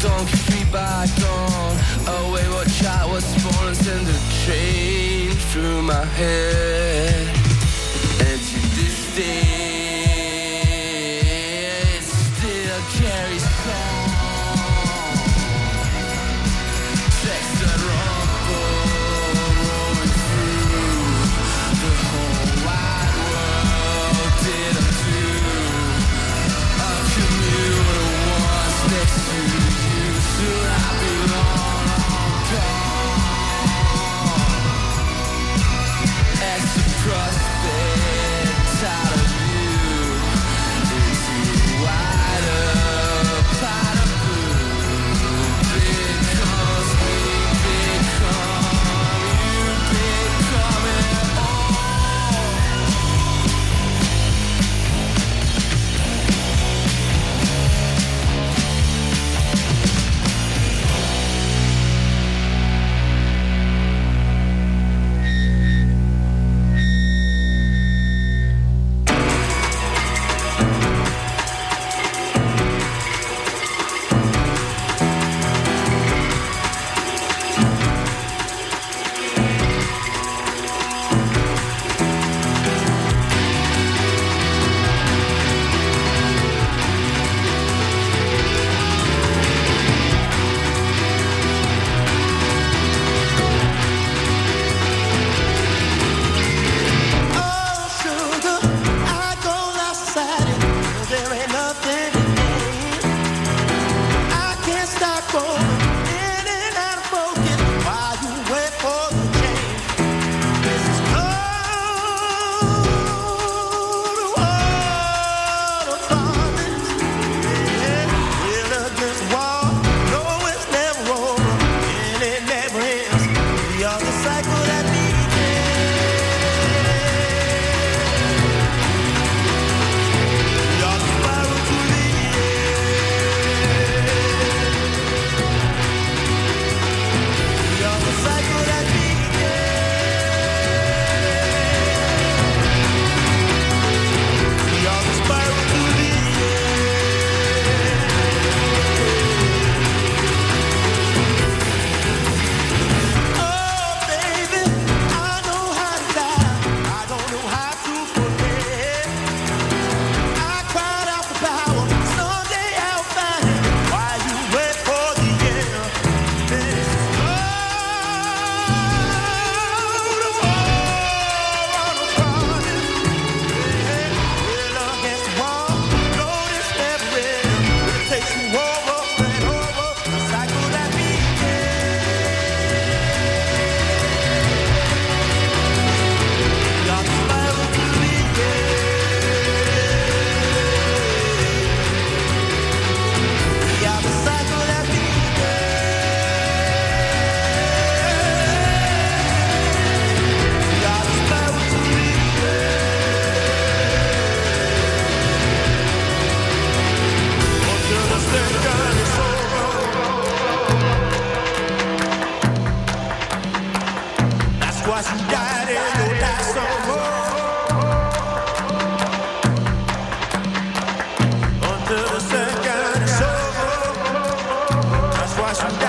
dawn can be by dawn A wayward child was born and sent a change through my head. And to this day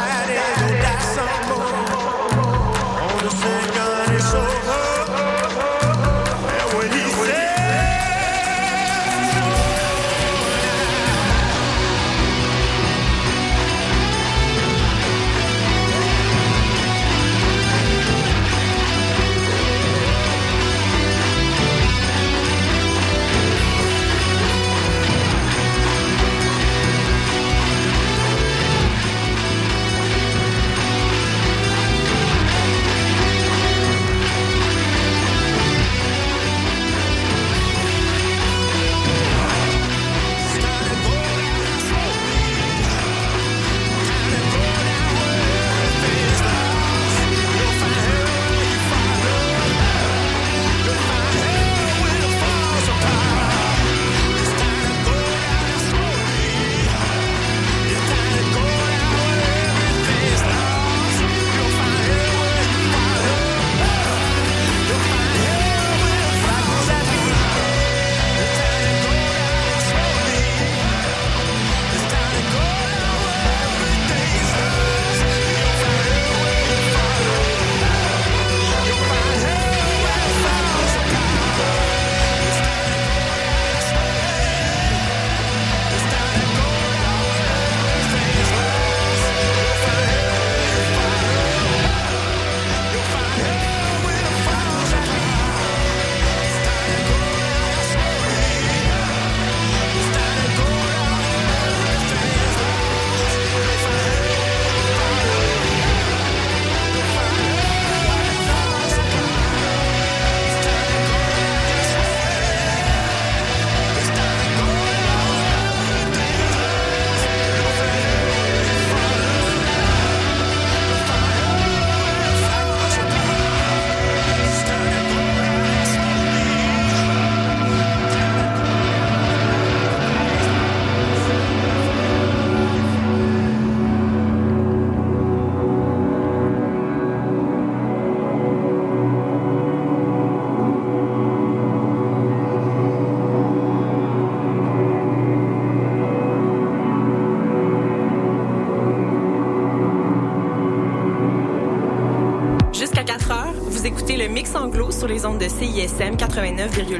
sur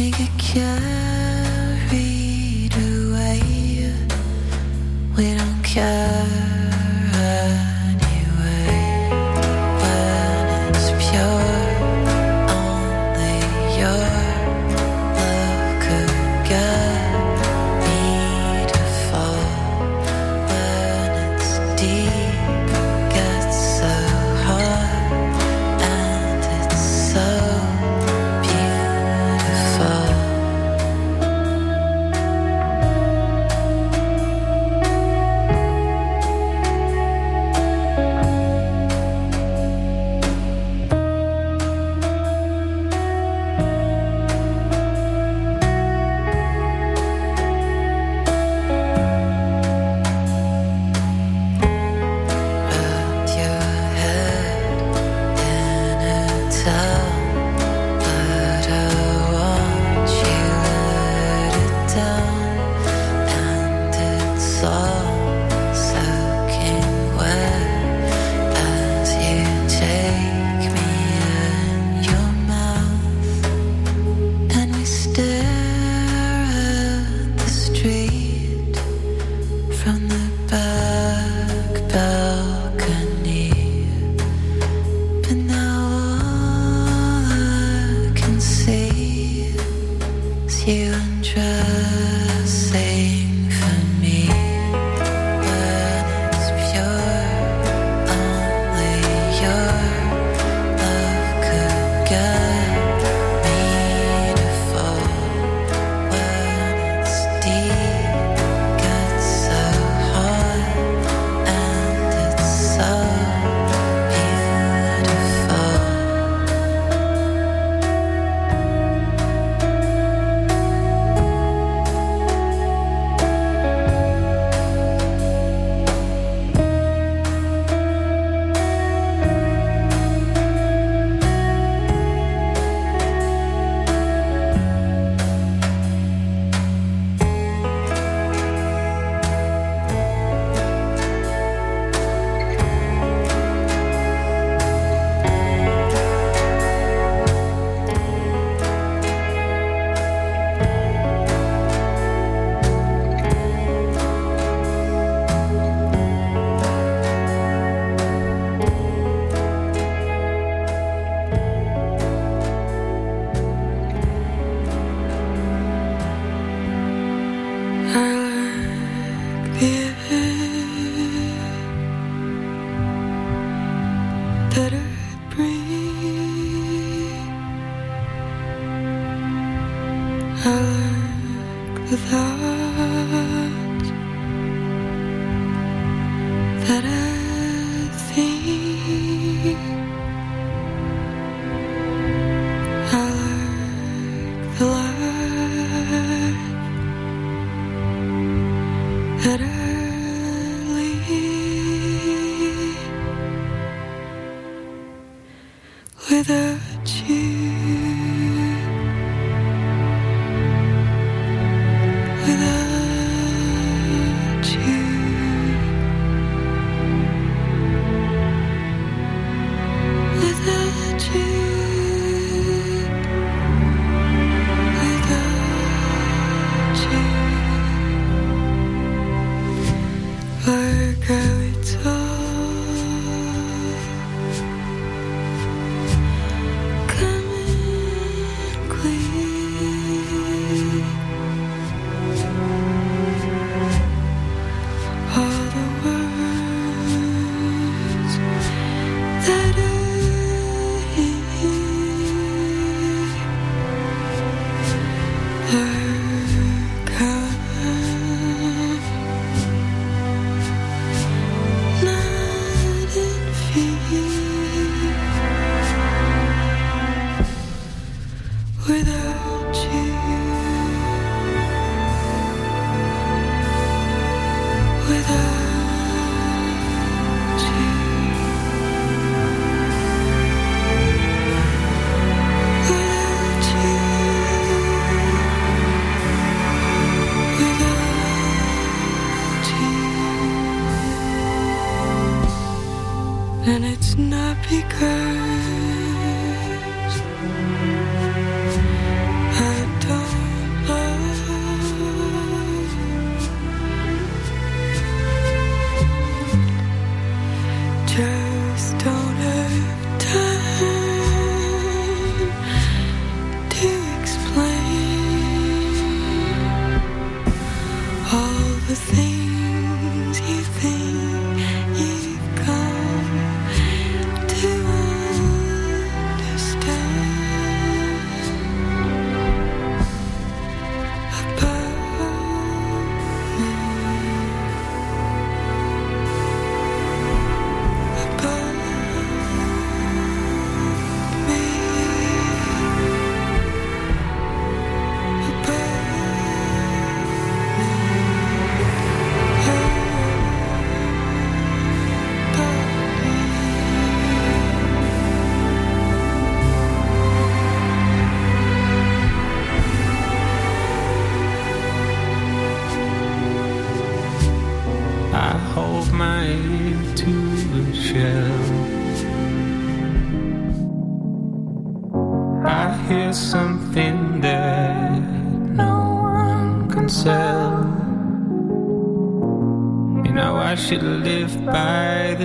we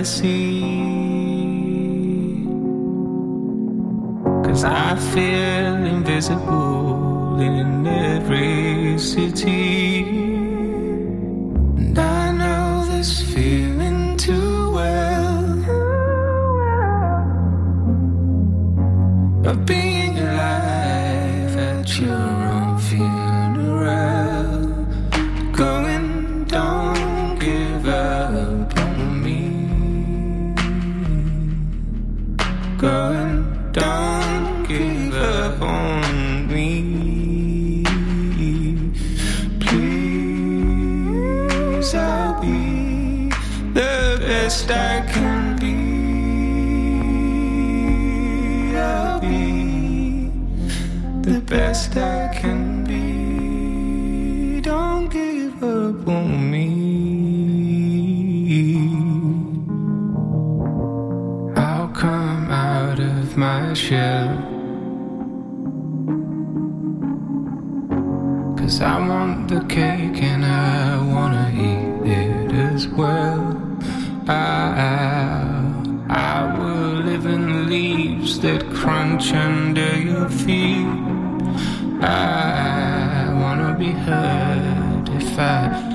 see Cause I want the cake and I wanna eat it as well. I, I will live in the leaves that crunch under your feet. I wanna be heard if I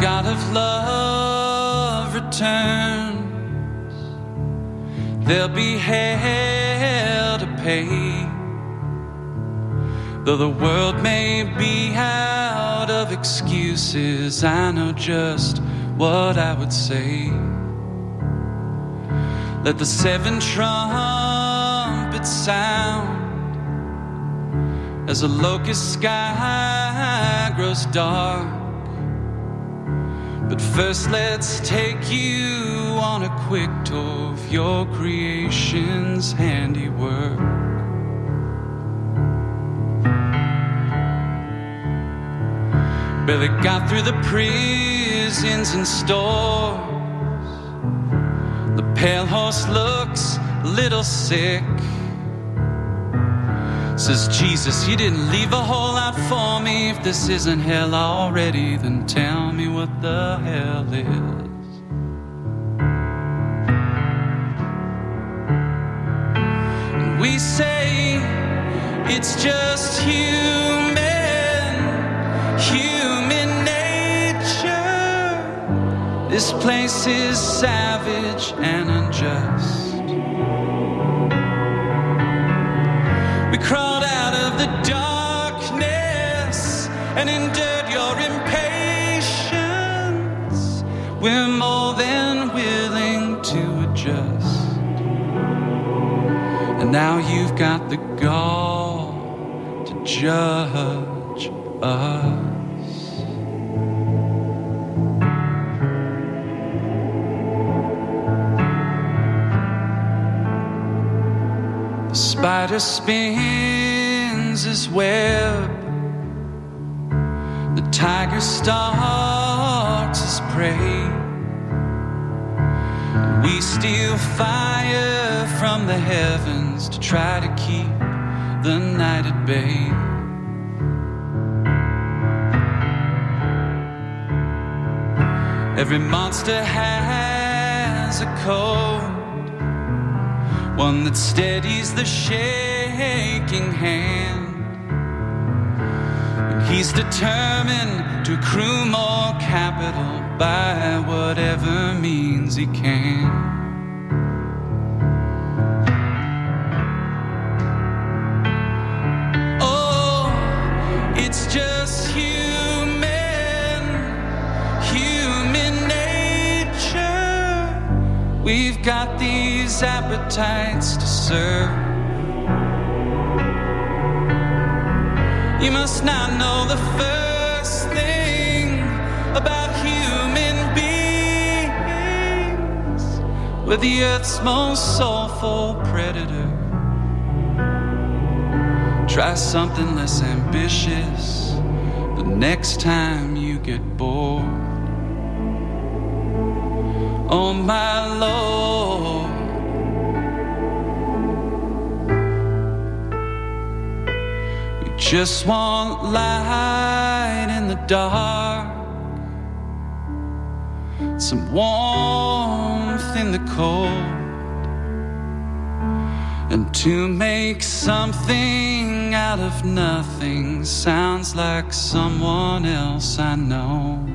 God of love returns, there'll be hell to pay. Though the world may be out of excuses, I know just what I would say. Let the seven trumpets sound as the locust sky grows dark. But first, let's take you on a quick tour of your creation's handiwork. Billy got through the prisons and stores. The pale horse looks a little sick. Says Jesus, he didn't leave a whole lot for me. If this isn't hell already, then tell me what the hell is. We say it's just human, human nature. This place is savage and unjust. And endured your impatience. We're more than willing to adjust. And now you've got the gall to judge us. The spider spins his web. Tiger stalks his prey. We steal fire from the heavens to try to keep the night at bay. Every monster has a code one that steadies the shaking hand. He's determined to accrue more capital by whatever means he can. Oh, it's just human, human nature. We've got these appetites to serve. You must not know the first thing about human beings. We're the earth's most soulful predator. Try something less ambitious the next time you get bored. Oh, my Lord. Just want light in the dark, some warmth in the cold. And to make something out of nothing sounds like someone else I know.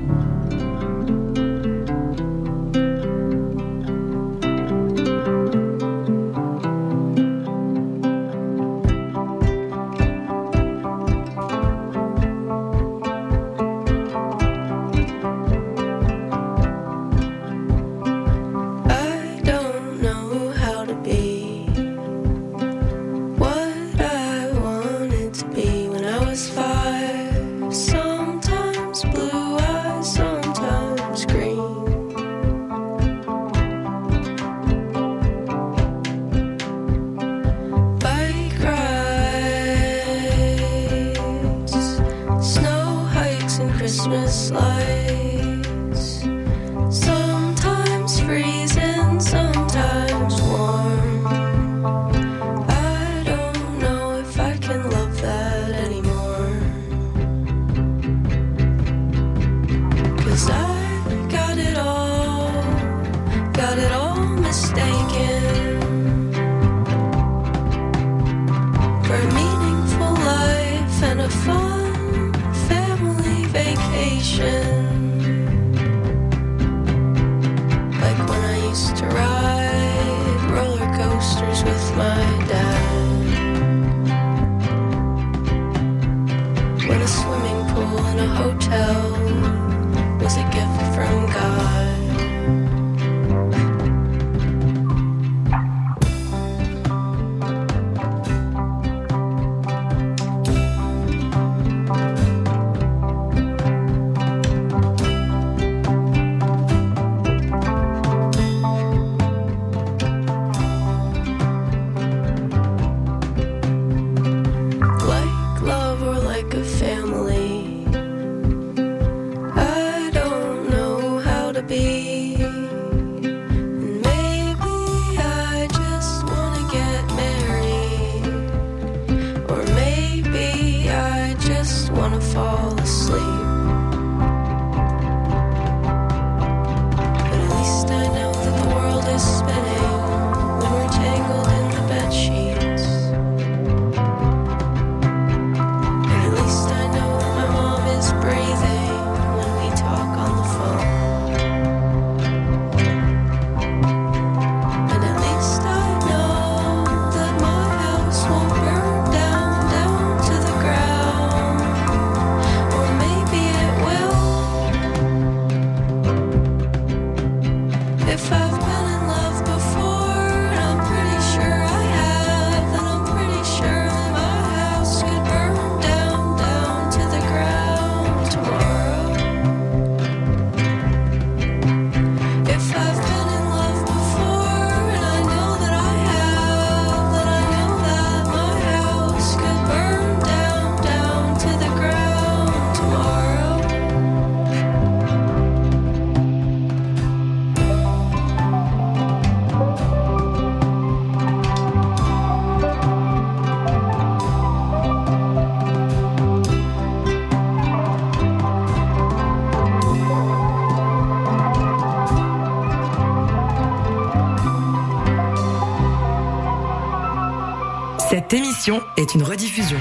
L'émission est une rediffusion.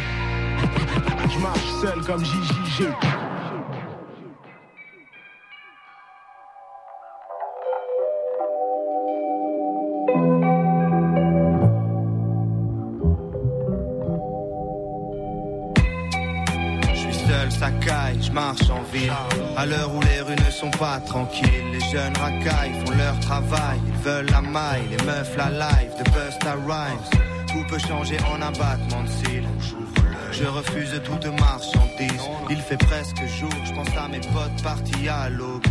plongé en abattement de cils. Je refuse toute marchandise. Il fait presque jour, je pense à mes potes partis à l'aube.